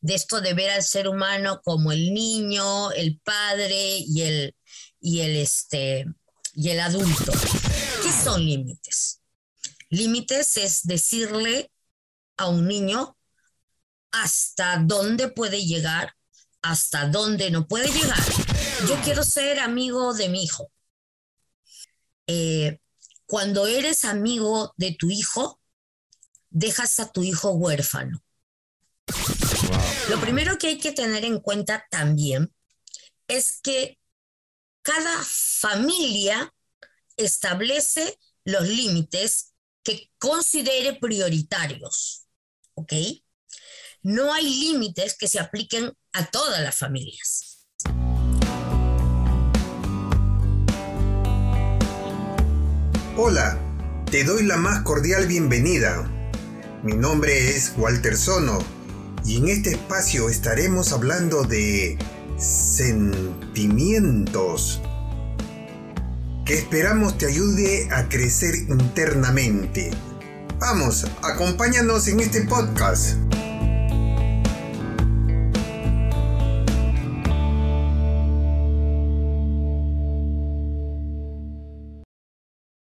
de esto de ver al ser humano como el niño, el padre y el, y el, este, y el adulto. ¿Qué son límites? Límites es decirle a un niño hasta dónde puede llegar, hasta dónde no puede llegar. Yo quiero ser amigo de mi hijo. Eh, cuando eres amigo de tu hijo, dejas a tu hijo huérfano. Lo primero que hay que tener en cuenta también es que cada familia establece los límites que considere prioritarios. ¿Ok? No hay límites que se apliquen a todas las familias. Hola, te doy la más cordial bienvenida. Mi nombre es Walter Sono y en este espacio estaremos hablando de sentimientos que esperamos te ayude a crecer internamente. Vamos, acompáñanos en este podcast.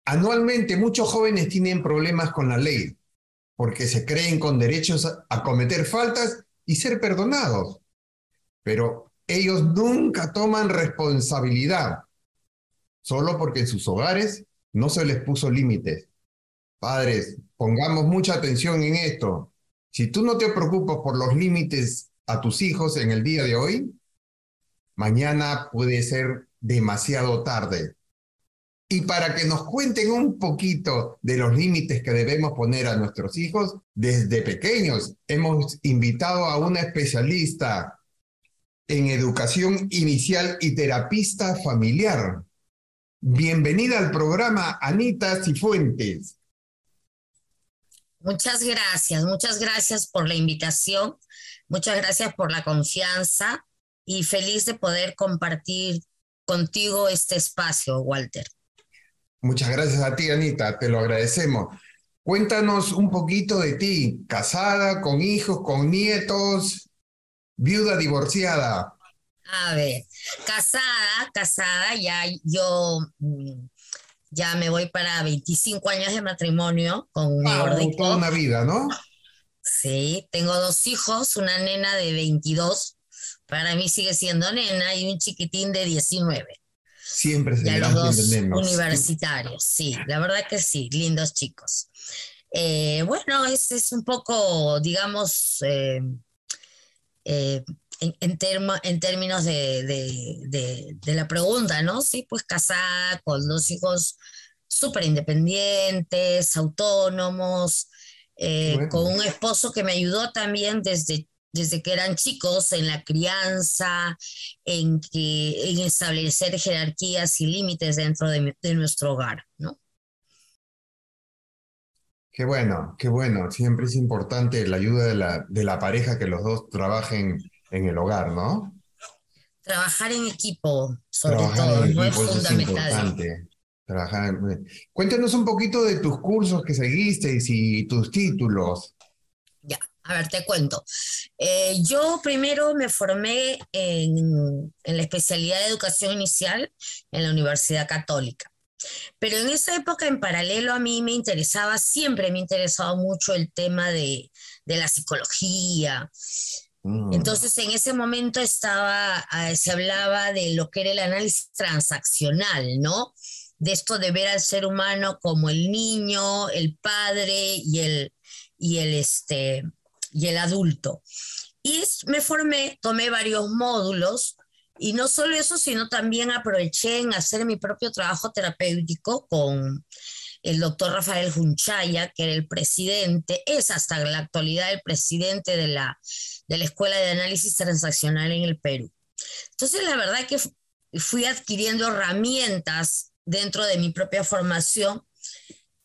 Anualmente muchos jóvenes tienen problemas con la ley porque se creen con derechos a cometer faltas y ser perdonados. Pero ellos nunca toman responsabilidad, solo porque en sus hogares no se les puso límites. Padres, pongamos mucha atención en esto. Si tú no te preocupas por los límites a tus hijos en el día de hoy, mañana puede ser demasiado tarde. Y para que nos cuenten un poquito de los límites que debemos poner a nuestros hijos, desde pequeños hemos invitado a una especialista en educación inicial y terapista familiar. Bienvenida al programa, Anita Cifuentes. Muchas gracias, muchas gracias por la invitación, muchas gracias por la confianza y feliz de poder compartir contigo este espacio, Walter. Muchas gracias a ti, Anita, te lo agradecemos. Cuéntanos un poquito de ti, casada, con hijos, con nietos, viuda divorciada. A ver, casada, casada, ya yo mm, ya me voy para 25 años de matrimonio con un ah, Toda una vida, ¿no? Sí, tengo dos hijos, una nena de 22, para mí sigue siendo nena, y un chiquitín de 19. Siempre se ya los dos universitarios, sí, la verdad que sí, lindos chicos. Eh, bueno, es, es, un poco, digamos, eh, eh, en, en, términos de, la pregunta, ¿no? Sí, pues casada con dos hijos súper independientes, autónomos, con un esposo que me ayudó también desde desde que eran chicos en la crianza, en, que, en establecer jerarquías y límites dentro de, nuestro hogar, ¿no? Qué bueno, qué bueno. Siempre es importante la ayuda de la, de la pareja que los dos trabajen en el hogar, ¿no? Trabajar en equipo, sobre todo, no es fundamental. Trabajar Cuéntanos un poquito de tus cursos que seguiste y tus títulos. A ver, te cuento. Eh, yo primero me formé en, la especialidad de educación inicial en la Universidad Católica. Pero en esa época, en paralelo, a mí me interesaba, siempre me ha interesado mucho el tema de, la psicología. Mm. Entonces, en ese momento estaba, ah, se hablaba de lo que era el análisis transaccional, ¿no? De esto de ver al ser humano como el niño, el padre y el, y el, este, y el adulto. Y me formé, tomé varios módulos y no solo eso, sino también aproveché en hacer mi propio trabajo terapéutico con el doctor Rafael Junchaya, que era el presidente, es hasta la actualidad el presidente de la, de la Escuela de Análisis Transaccional en el Perú. Entonces, la verdad que fui adquiriendo herramientas dentro de mi propia formación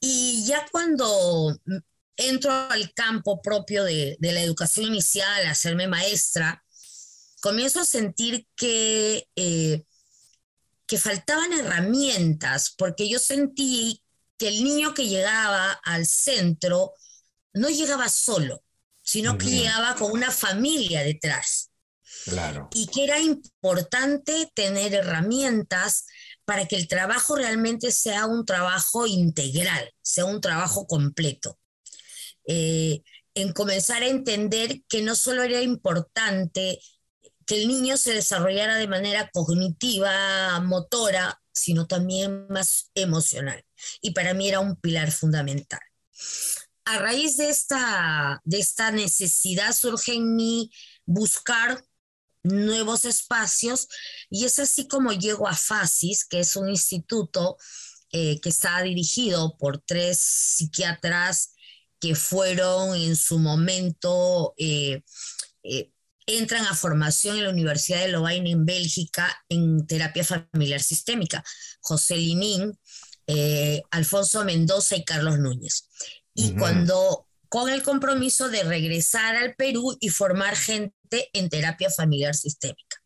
y ya cuando entro al campo propio de, la educación inicial, a hacerme maestra, comienzo a sentir que, eh, que faltaban herramientas, porque yo sentí que el niño que llegaba al centro no llegaba solo, sino que llegaba con una familia detrás. Claro. Y que era importante tener herramientas para que el trabajo realmente sea un trabajo integral, sea un trabajo completo. Eh, en comenzar a entender que no solo era importante que el niño se desarrollara de manera cognitiva, motora, sino también más emocional. Y para mí era un pilar fundamental. A raíz de esta, de esta necesidad surge en mí buscar nuevos espacios y es así como llego a FASIS, que es un instituto eh, que está dirigido por tres psiquiatras que fueron en su momento, eh, eh, entran a formación en la Universidad de Lovaina en Bélgica en terapia familiar sistémica, José Linín, Alfonso Mendoza y Carlos Núñez. Y cuando con el compromiso de regresar al Perú y formar gente en terapia familiar sistémica.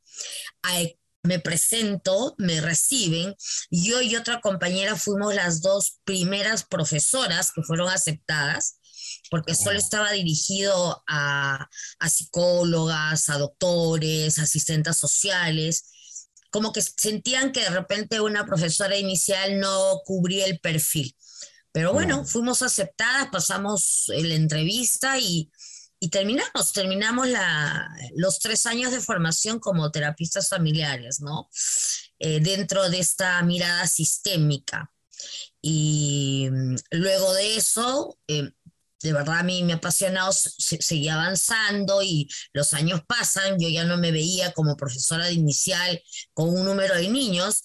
Me presento, me reciben, yo y otra compañera fuimos las dos primeras profesoras que fueron aceptadas, porque solo estaba dirigido a, a psicólogas, a doctores, asistentes sociales, como que sentían que de repente una profesora inicial no cubría el perfil. Pero bueno, fuimos aceptadas, pasamos la entrevista y, terminamos, terminamos la, los tres años de formación como terapistas familiares, ¿no? Eh, dentro de esta mirada sistémica. Y mm, luego de eso, eh, de verdad a mí me ha apasionado, seguía avanzando y los años pasan, yo ya no me veía como profesora de inicial con un número de niños,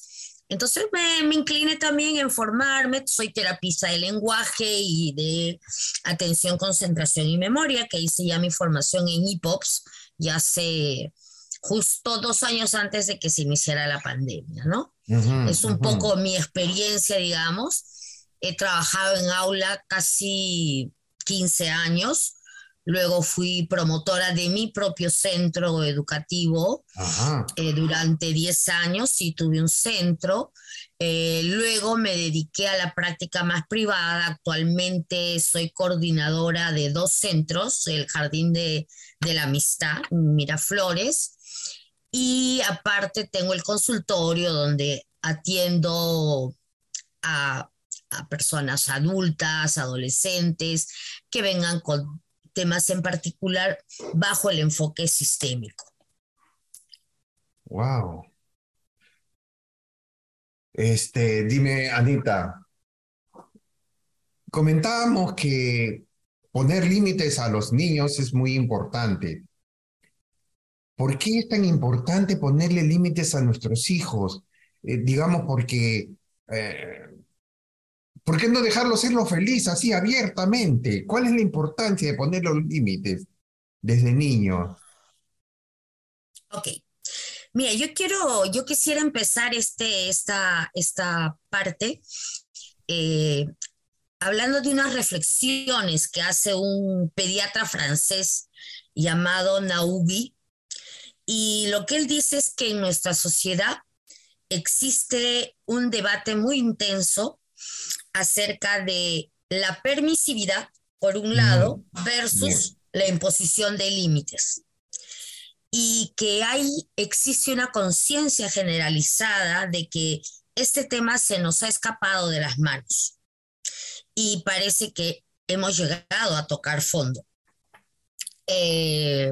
entonces me, me, incliné también en formarme, soy terapista de lenguaje y de atención, concentración y memoria, que hice ya mi formación en IPOPS ya hace justo dos años antes de que se iniciara la pandemia, ¿no? es un poco mi experiencia, digamos. He trabajado en aula casi 15 años, Luego fui promotora de mi propio centro educativo eh, durante 10 años y tuve un centro. Eh, luego me dediqué a la práctica más privada. Actualmente soy coordinadora de dos centros, el Jardín de, la Amistad, Miraflores. Y aparte tengo el consultorio donde atiendo a personas adultas, adolescentes, que vengan con temas en particular bajo el enfoque sistémico. Wow. Este, dime, Anita, comentábamos que poner límites a los niños es muy importante. ¿Por qué es tan importante ponerle límites a nuestros hijos? Eh, digamos, porque eh, ¿Por qué no dejarlo serlo feliz así abiertamente? ¿Cuál es la importancia de poner los límites desde niño? Ok. Mira, yo quiero, yo quisiera empezar este, esta, esta parte eh, hablando de unas reflexiones que hace un pediatra francés llamado Naubi. Y lo que él dice es que en nuestra sociedad existe un debate muy intenso acerca de la permisividad, por un lado, versus la imposición de límites. Y que hay, existe una conciencia generalizada de que este tema se nos ha escapado de las manos. Y parece que hemos llegado a tocar fondo. Eh,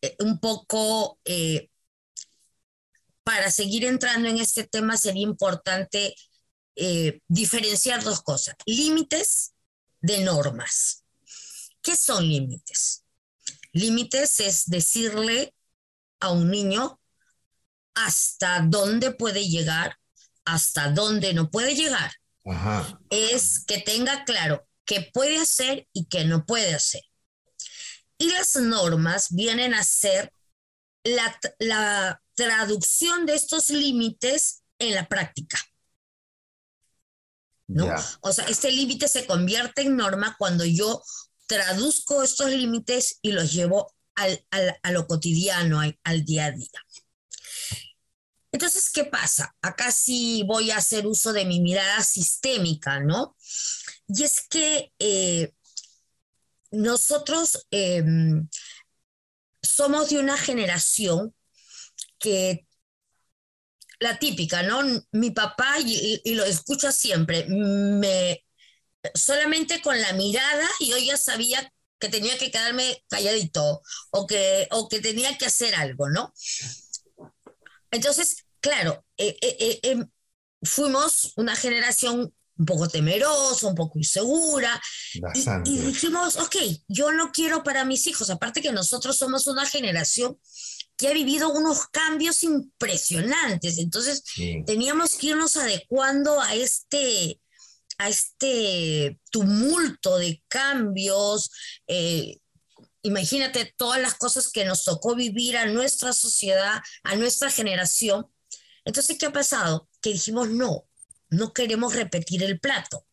eh, un poco eh, para seguir entrando en este tema sería importante eh, diferenciar dos cosas, límites de normas. ¿Qué son límites? Límites es decirle a un niño hasta dónde puede llegar, hasta dónde no puede llegar. Es que tenga claro qué puede hacer y qué no puede hacer. Y las normas vienen a ser la, la traducción de estos límites en la práctica. ¿No? O sea, este límite se convierte en norma cuando yo traduzco estos límites y los llevo al, a lo cotidiano, al, día a día. Entonces, ¿qué pasa? Acá sí voy a hacer uso de mi mirada sistémica, ¿no? Y es que eh, nosotros em, somos de una generación que la típica, ¿no? Mi papá, y, lo escucho siempre, me, solamente con la mirada yo ya sabía que tenía que quedarme calladito o que, o que tenía que hacer algo, ¿no? Entonces, claro, eh, eh, eh, fuimos una generación un poco temerosa, un poco insegura, y, y, dijimos, ok, yo no quiero para mis hijos, aparte que nosotros somos una generación que ha vivido unos cambios impresionantes, entonces teníamos que irnos adecuando a este, a este tumulto de cambios. Eh, imagínate todas las cosas que nos tocó vivir a nuestra sociedad, a nuestra generación. Entonces, ¿qué ha pasado? Que dijimos, no, no queremos repetir el plato.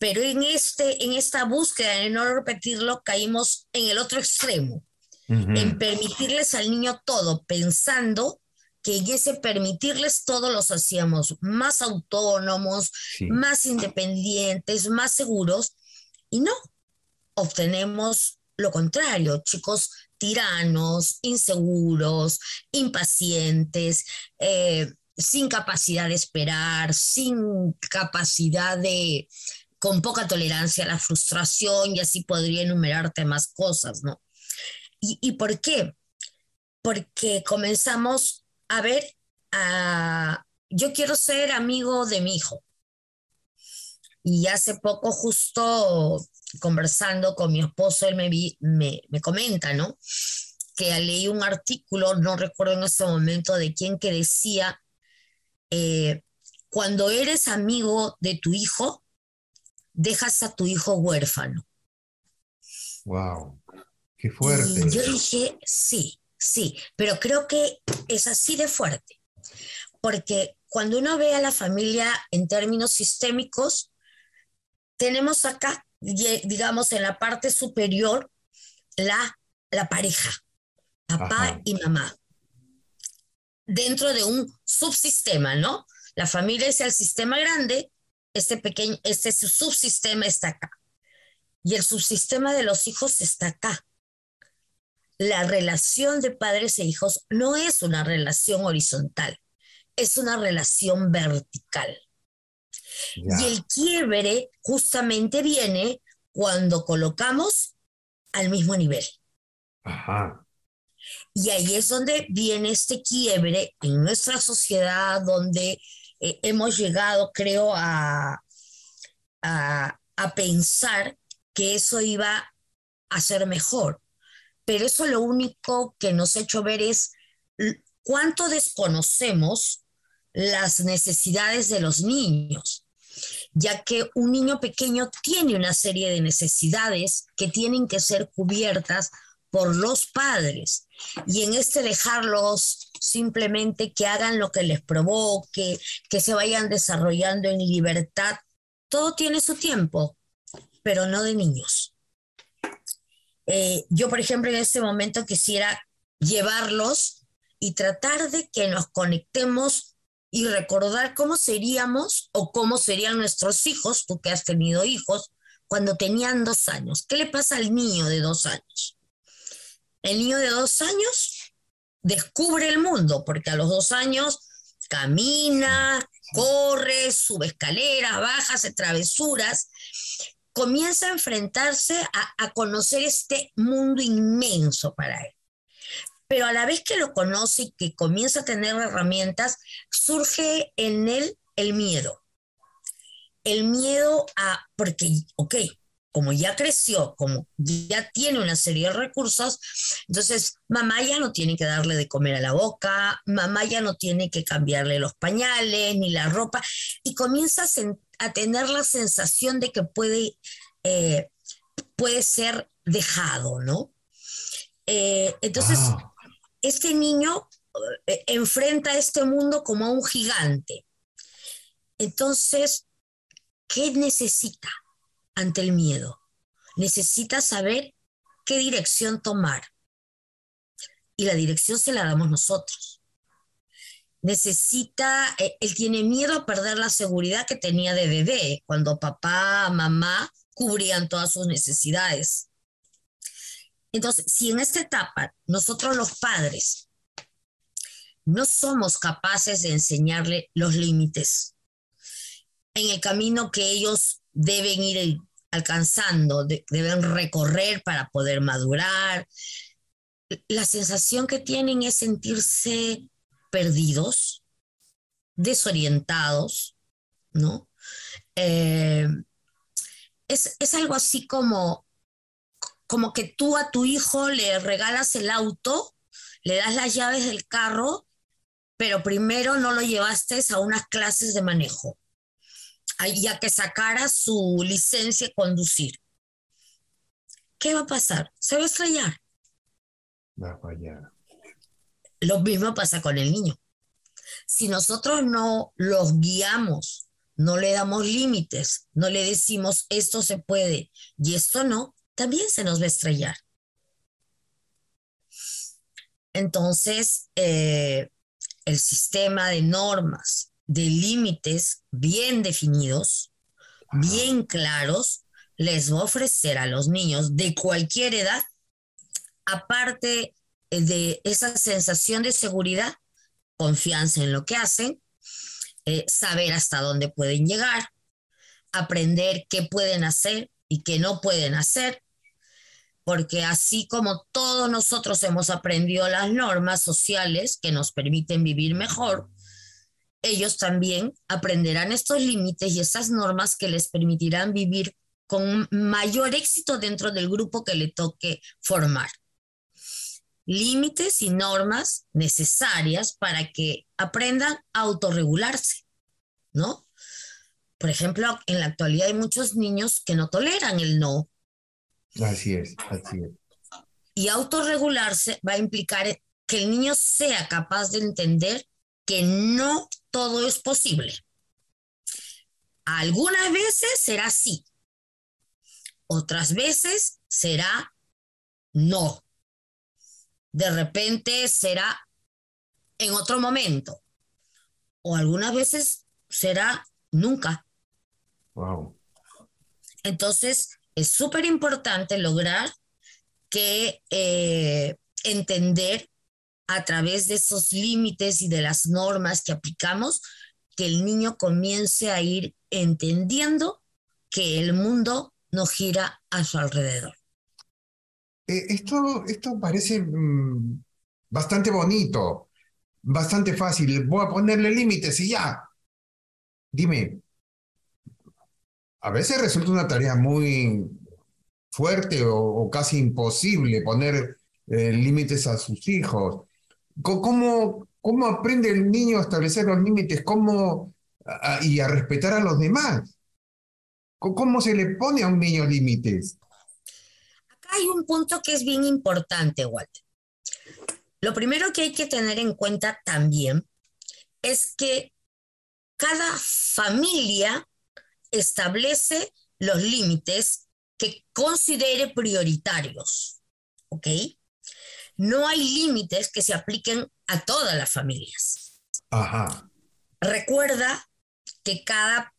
Pero en, este, en esta búsqueda de no repetirlo, caímos en el otro extremo, en permitirles al niño todo, pensando que en ese permitirles todo los hacíamos más autónomos, más independientes, más seguros, y no, obtenemos lo contrario, chicos tiranos, inseguros, impacientes, eh, sin capacidad de esperar, sin capacidad de, con poca tolerancia a la frustración, y así podría enumerarte más cosas, ¿no? ¿Y, por qué? Porque comenzamos a ver, yo quiero ser amigo de mi hijo. Y hace poco, justo conversando con mi esposo, él me, me, me comenta, ¿no? Que leí un artículo, no recuerdo en ese momento de quién, que decía, eh, cuando eres amigo de tu hijo, dejas a tu hijo huérfano. Wow, qué fuerte. Y yo dije, sí, Sí, pero creo que es así de fuerte, porque cuando uno ve a la familia en términos sistémicos, tenemos acá, digamos, en la parte superior, la, la pareja, papá y mamá, dentro de un subsistema, ¿no? La familia es el sistema grande, este pequeño, este subsistema está acá. Y el subsistema de los hijos está acá la relación de padres e hijos no es una relación horizontal, es una relación vertical. Y el quiebre justamente viene cuando colocamos al mismo nivel. Y ahí es donde viene este quiebre en nuestra sociedad, donde eh, hemos llegado, creo, a, a pensar que eso iba a ser mejor pero eso lo único que nos ha hecho ver es cuánto desconocemos las necesidades de los niños, ya que un niño pequeño tiene una serie de necesidades que tienen que ser cubiertas por los padres. Y en este dejarlos simplemente que hagan lo que les provoque, que se vayan desarrollando en libertad, todo tiene su tiempo, pero no de niños. Eh, yo, por ejemplo, en este momento quisiera llevarlos y tratar de que nos conectemos y recordar cómo seríamos o cómo serían nuestros hijos, tú que has tenido hijos, cuando tenían dos años. ¿Qué le pasa al niño de dos años? El niño de dos años descubre el mundo, porque a los dos años camina, corre, sube escaleras, baja, hace travesuras, comienza a enfrentarse a, conocer este mundo inmenso para él. Pero a la vez que lo conoce y que comienza a tener herramientas, surge en él el miedo. El miedo a, porque, ok, como ya creció, como ya tiene una serie de recursos, entonces mamá ya no tiene que darle de comer a la boca, mamá ya no tiene que cambiarle los pañales ni la ropa, y comienza a, tener la sensación de que puede, eh, puede ser dejado, ¿no? Eh, entonces, este niño eh, enfrenta este mundo como a un gigante. Entonces, ¿qué necesita? Ante el miedo. Necesita saber qué dirección tomar. Y la dirección se la damos nosotros. Necesita, eh, él tiene miedo a perder la seguridad que tenía de bebé, cuando papá, mamá cubrían todas sus necesidades. Entonces, si en esta etapa nosotros los padres no somos capaces de enseñarle los límites en el camino que ellos deben ir alcanzando, deben recorrer para poder madurar, la sensación que tienen es sentirse perdidos, desorientados, ¿no? Eh, es, es, algo así como, como que tú a tu hijo le regalas el auto, le das las llaves del carro, pero primero no lo llevaste a unas clases de manejo, ya que sacara su licencia de conducir. ¿Qué va a pasar? Se va a estrellar. Va a fallar. Lo mismo pasa con el niño. Si nosotros no los guiamos, no le damos límites, no le decimos esto se puede y esto no, también se nos va a estrellar. Entonces, eh, el sistema de normas, de límites bien definidos, bien claros, les va a ofrecer a los niños de cualquier edad, aparte de esa sensación de seguridad, confianza en lo que hacen, eh, saber hasta dónde pueden llegar, aprender qué pueden hacer y qué no pueden hacer, porque así como todos nosotros hemos aprendido las normas sociales que nos permiten vivir mejor, ellos también aprenderán estos límites y esas normas que les permitirán vivir con mayor éxito dentro del grupo que le toque formar límites y normas necesarias para que aprendan a autorregularse, ¿no? Por ejemplo, en la actualidad hay muchos niños que no toleran el no. Así es, así es. Y autorregularse va a implicar que el niño sea capaz de entender que no todo es posible. Algunas veces será sí, otras veces será no de repente será en otro momento. O algunas veces será nunca. Wow. Entonces, es súper importante lograr que eh, entender a través de esos límites y de las normas que aplicamos, que el niño comience a ir entendiendo que el mundo no gira a su alrededor. Eh, esto, esto parece mm, bastante bonito, bastante fácil. Voy a ponerle límites y ya. Dime, a veces resulta una tarea muy fuerte o, casi imposible poner eh, límites a sus hijos. ¿Cómo, ¿Cómo aprende el niño a establecer los límites cómo, y a respetar a los demás? ¿Cómo se le pone a un niño límites? hay un punto que es bien importante, Walter. Lo primero que hay que tener en cuenta también es que cada familia establece los límites que considere prioritarios, ¿ok? No hay límites que se apliquen a todas las familias. Ajá. Recuerda que cada,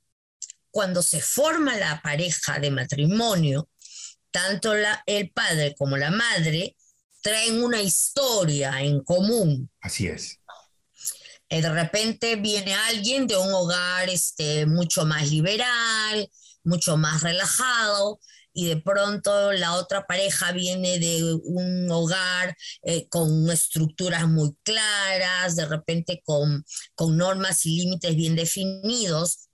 cuando se forma la pareja de matrimonio, tanto el padre como la madre traen una historia en común. Así es. Y de repente viene alguien de un hogar este, mucho más liberal, mucho más relajado, y de pronto la otra pareja viene de un hogar eh, con estructuras muy claras, de repente con, con normas y límites bien definidos.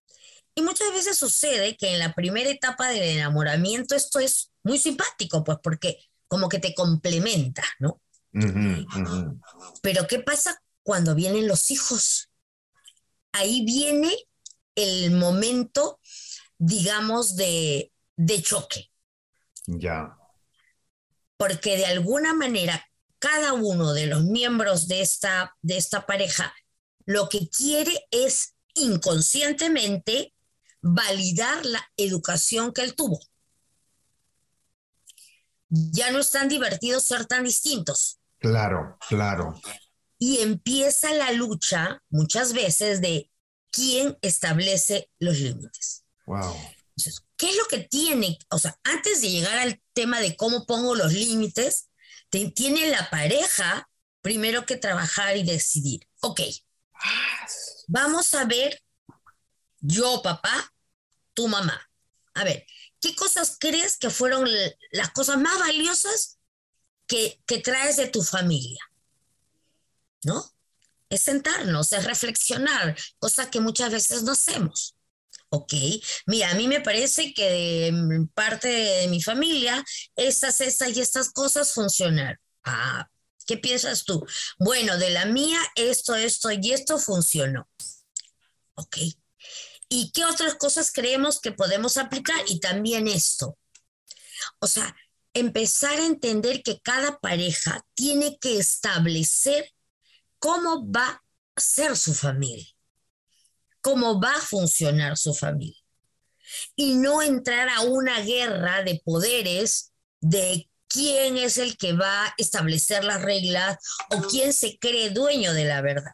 Y muchas veces sucede que en la primera etapa del enamoramiento esto es muy simpático, pues porque como que te complementa, ¿no? Pero ¿qué pasa cuando vienen los hijos? Ahí viene el momento, digamos, de, de choque. Ya. Porque de alguna manera cada uno de los miembros de esta, de esta pareja lo que quiere es inconscientemente validar la educación que él tuvo ya no es tan divertido ser tan distintos. Claro, claro. Y empieza la lucha muchas veces de quién establece los límites. Wow. ¿Qué es lo que tiene? O sea, antes de llegar al tema de cómo pongo los límites, tiene la pareja primero que trabajar y decidir, ok, vamos a ver, yo papá, tu mamá, a ver, ¿qué cosas crees que fueron las cosas más valiosas que, que traes de tu familia? ¿No? Es sentarnos, es reflexionar, cosa que muchas veces no hacemos. Ok, mira, a mí me parece que de parte de mi familia, estas, estas y estas cosas funcionan. Ah, ¿qué piensas tú? Bueno, de la mía, esto, esto y esto funcionó. Ok. ¿Y qué otras cosas creemos que podemos aplicar? Y también esto. O sea, empezar a entender que cada pareja tiene que establecer cómo va a ser su familia cómo va a funcionar su familia. Y no entrar a una guerra de poderes de quién es el que va a establecer las reglas o quién se cree dueño de la verdad.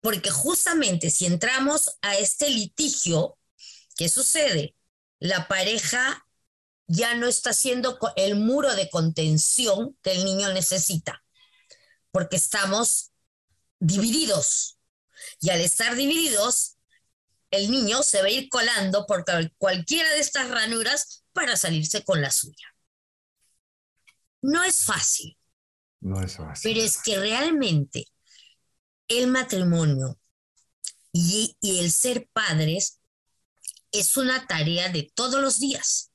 Porque justamente si entramos a este litigio, ¿qué sucede? La pareja ya no está haciendo el muro de contención que el niño necesita, porque estamos divididos. Y al estar divididos, el niño se va a ir colando por cualquiera de estas ranuras para salirse con la suya. No es fácil. No es fácil. Pero es que realmente el matrimonio y, y el ser padres es una tarea de todos los días.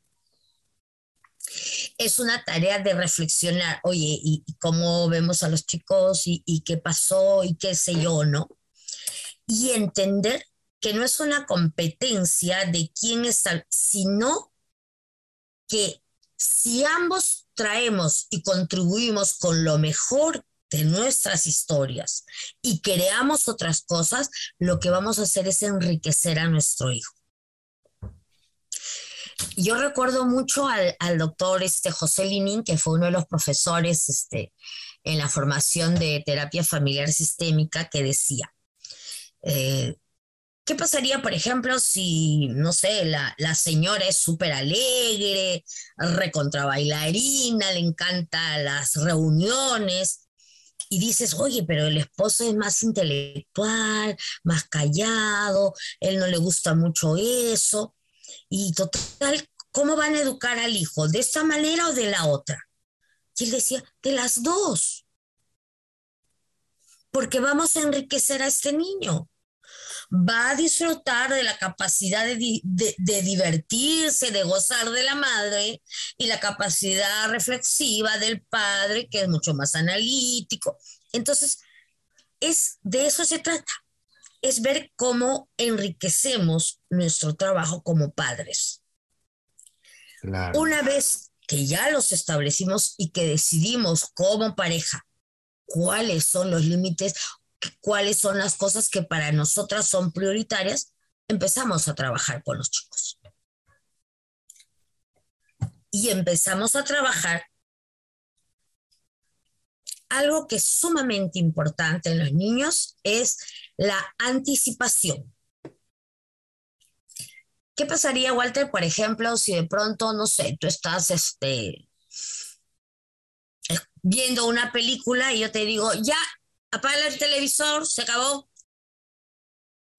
Es una tarea de reflexionar, oye, ¿y, cómo vemos a los chicos y, y qué pasó y qué sé yo, no? Y entender que no es una competencia de quién está, sino que si ambos traemos y contribuimos con lo mejor de nuestras historias y creamos otras cosas, lo que vamos a hacer es enriquecer a nuestro hijo. Yo recuerdo mucho al, doctor este, José Linín, que fue uno de los profesores este, en la formación de terapia familiar sistémica, que decía, eh, ¿Qué pasaría, por ejemplo, si, no sé, la, señora es súper alegre, recontra bailarina, le encantan las reuniones, y dices, oye, pero el esposo es más intelectual, más callado, él no le gusta mucho eso, y total, ¿cómo van a educar al hijo? ¿De esta manera o de la otra? Y él decía, de las dos, porque vamos a enriquecer a este niño va a disfrutar de la capacidad de, divertirse, de gozar de la madre y la capacidad reflexiva del padre, que es mucho más analítico. Entonces, es, de eso se trata, es ver cómo enriquecemos nuestro trabajo como padres. Una vez que ya los establecimos y que decidimos como pareja cuáles son los límites cuáles son las cosas que para nosotras son prioritarias, empezamos a trabajar con los chicos. Y empezamos a trabajar algo que es sumamente importante en los niños es la anticipación. ¿Qué pasaría, Walter, por ejemplo, si de pronto, no sé, tú estás este, viendo una película y yo te digo, ya, apaga el televisor, se acabó.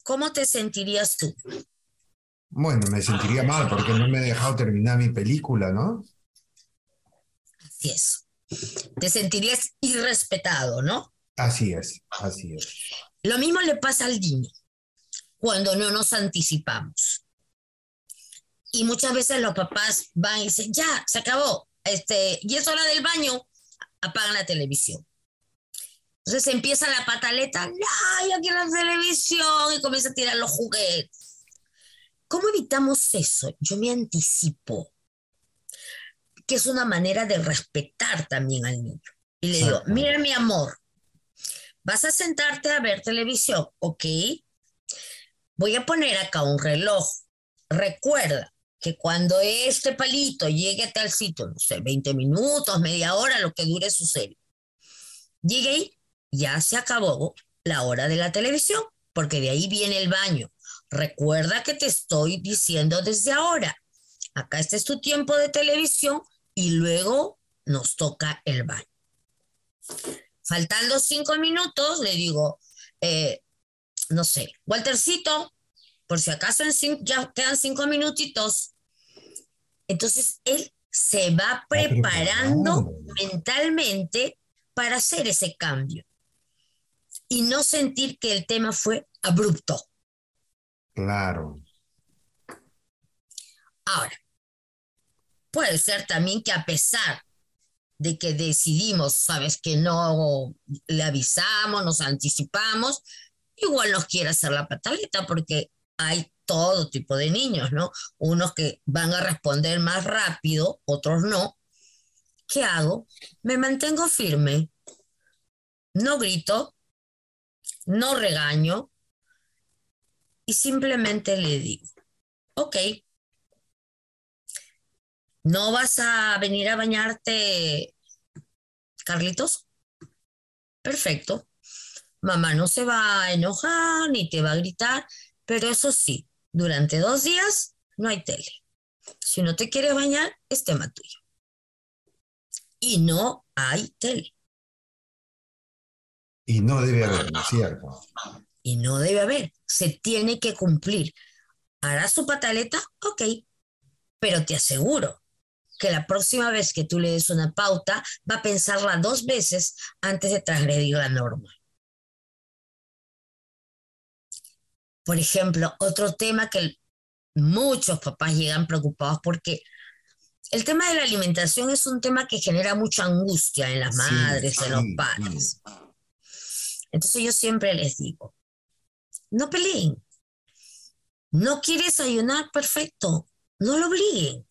¿Cómo te sentirías tú? Bueno, me sentiría mal porque no me he dejado terminar mi película, ¿no? Así es. Te sentirías irrespetado, ¿no? Así es, así es. Lo mismo le pasa al niño cuando no nos anticipamos. Y muchas veces los papás van y dicen, ya, se acabó, este, y es hora del baño, apagan la televisión. Entonces empieza la pataleta, ¡ay, yo quiero la televisión! Y comienza a tirar los juguetes. ¿Cómo evitamos eso? Yo me anticipo, que es una manera de respetar también al niño. Y le digo, mira mi amor, vas a sentarte a ver televisión, ¿ok? Voy a poner acá un reloj. Recuerda que cuando este palito llegue a tal sitio, no sé, 20 minutos, media hora, lo que dure su serie, llegue ahí, ya se acabó la hora de la televisión, porque de ahí viene el baño. Recuerda que te estoy diciendo desde ahora, acá este es tu tiempo de televisión y luego nos toca el baño. Faltando cinco minutos, le digo, eh, no sé, Waltercito, por si acaso ya quedan cinco minutitos. Entonces él se va preparando mentalmente para hacer ese cambio y no sentir que el tema fue abrupto. Claro. Ahora, puede ser también que a pesar de que decidimos, sabes, que no le avisamos, nos anticipamos, igual nos quiere hacer la pataleta porque hay todo tipo de niños, ¿no? Unos que van a responder más rápido, otros no. ¿Qué hago? Me mantengo firme. No grito, no regaño y simplemente le digo, ok, ¿no vas a venir a bañarte, Carlitos? Perfecto. Mamá no se va a enojar ni te va a gritar, pero eso sí, durante dos días no hay tele. Si no te quieres bañar, es tema tuyo. Y no hay tele. Y no debe haber, ¿no es cierto? Y no debe haber. Se tiene que cumplir. ¿Hará su pataleta? Ok. Pero te aseguro que la próxima vez que tú le des una pauta, va a pensarla dos veces antes de transgredir la norma. Por ejemplo, otro tema que muchos papás llegan preocupados porque el tema de la alimentación es un tema que genera mucha angustia en las madres, en los padres. Entonces yo siempre les digo, no peleen. No quieres ayunar, perfecto. No lo obliguen.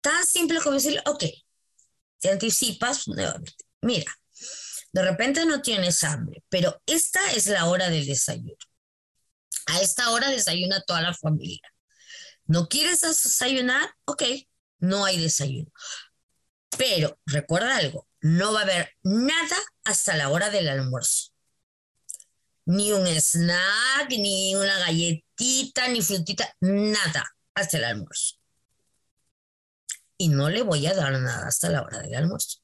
Tan simple como decirle, ok, te anticipas. Mira, de repente no tienes hambre, pero esta es la hora del desayuno. A esta hora desayuna toda la familia. ¿No quieres desayunar? Ok, no hay desayuno. Pero recuerda algo, no va a haber nada hasta la hora del almuerzo. Ni un snack, ni una galletita, ni frutita, nada hasta el almuerzo. Y no le voy a dar nada hasta la hora del almuerzo.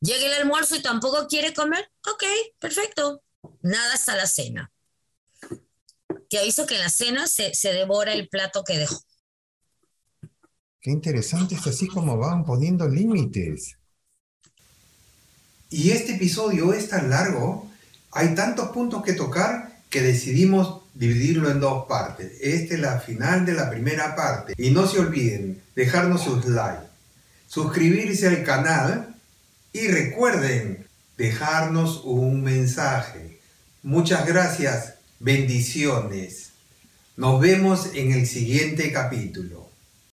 Llega el almuerzo y tampoco quiere comer. Ok, perfecto. Nada hasta la cena te aviso que en la cena se, devora el plato que dejó. Qué interesante es así como van poniendo límites. Y este episodio es tan largo, hay tantos puntos que tocar que decidimos dividirlo en dos partes. Esta es la final de la primera parte. Y no se olviden dejarnos sus likes, suscribirse al canal y recuerden dejarnos un mensaje. Muchas gracias Bendiciones. Nos vemos en el siguiente capítulo.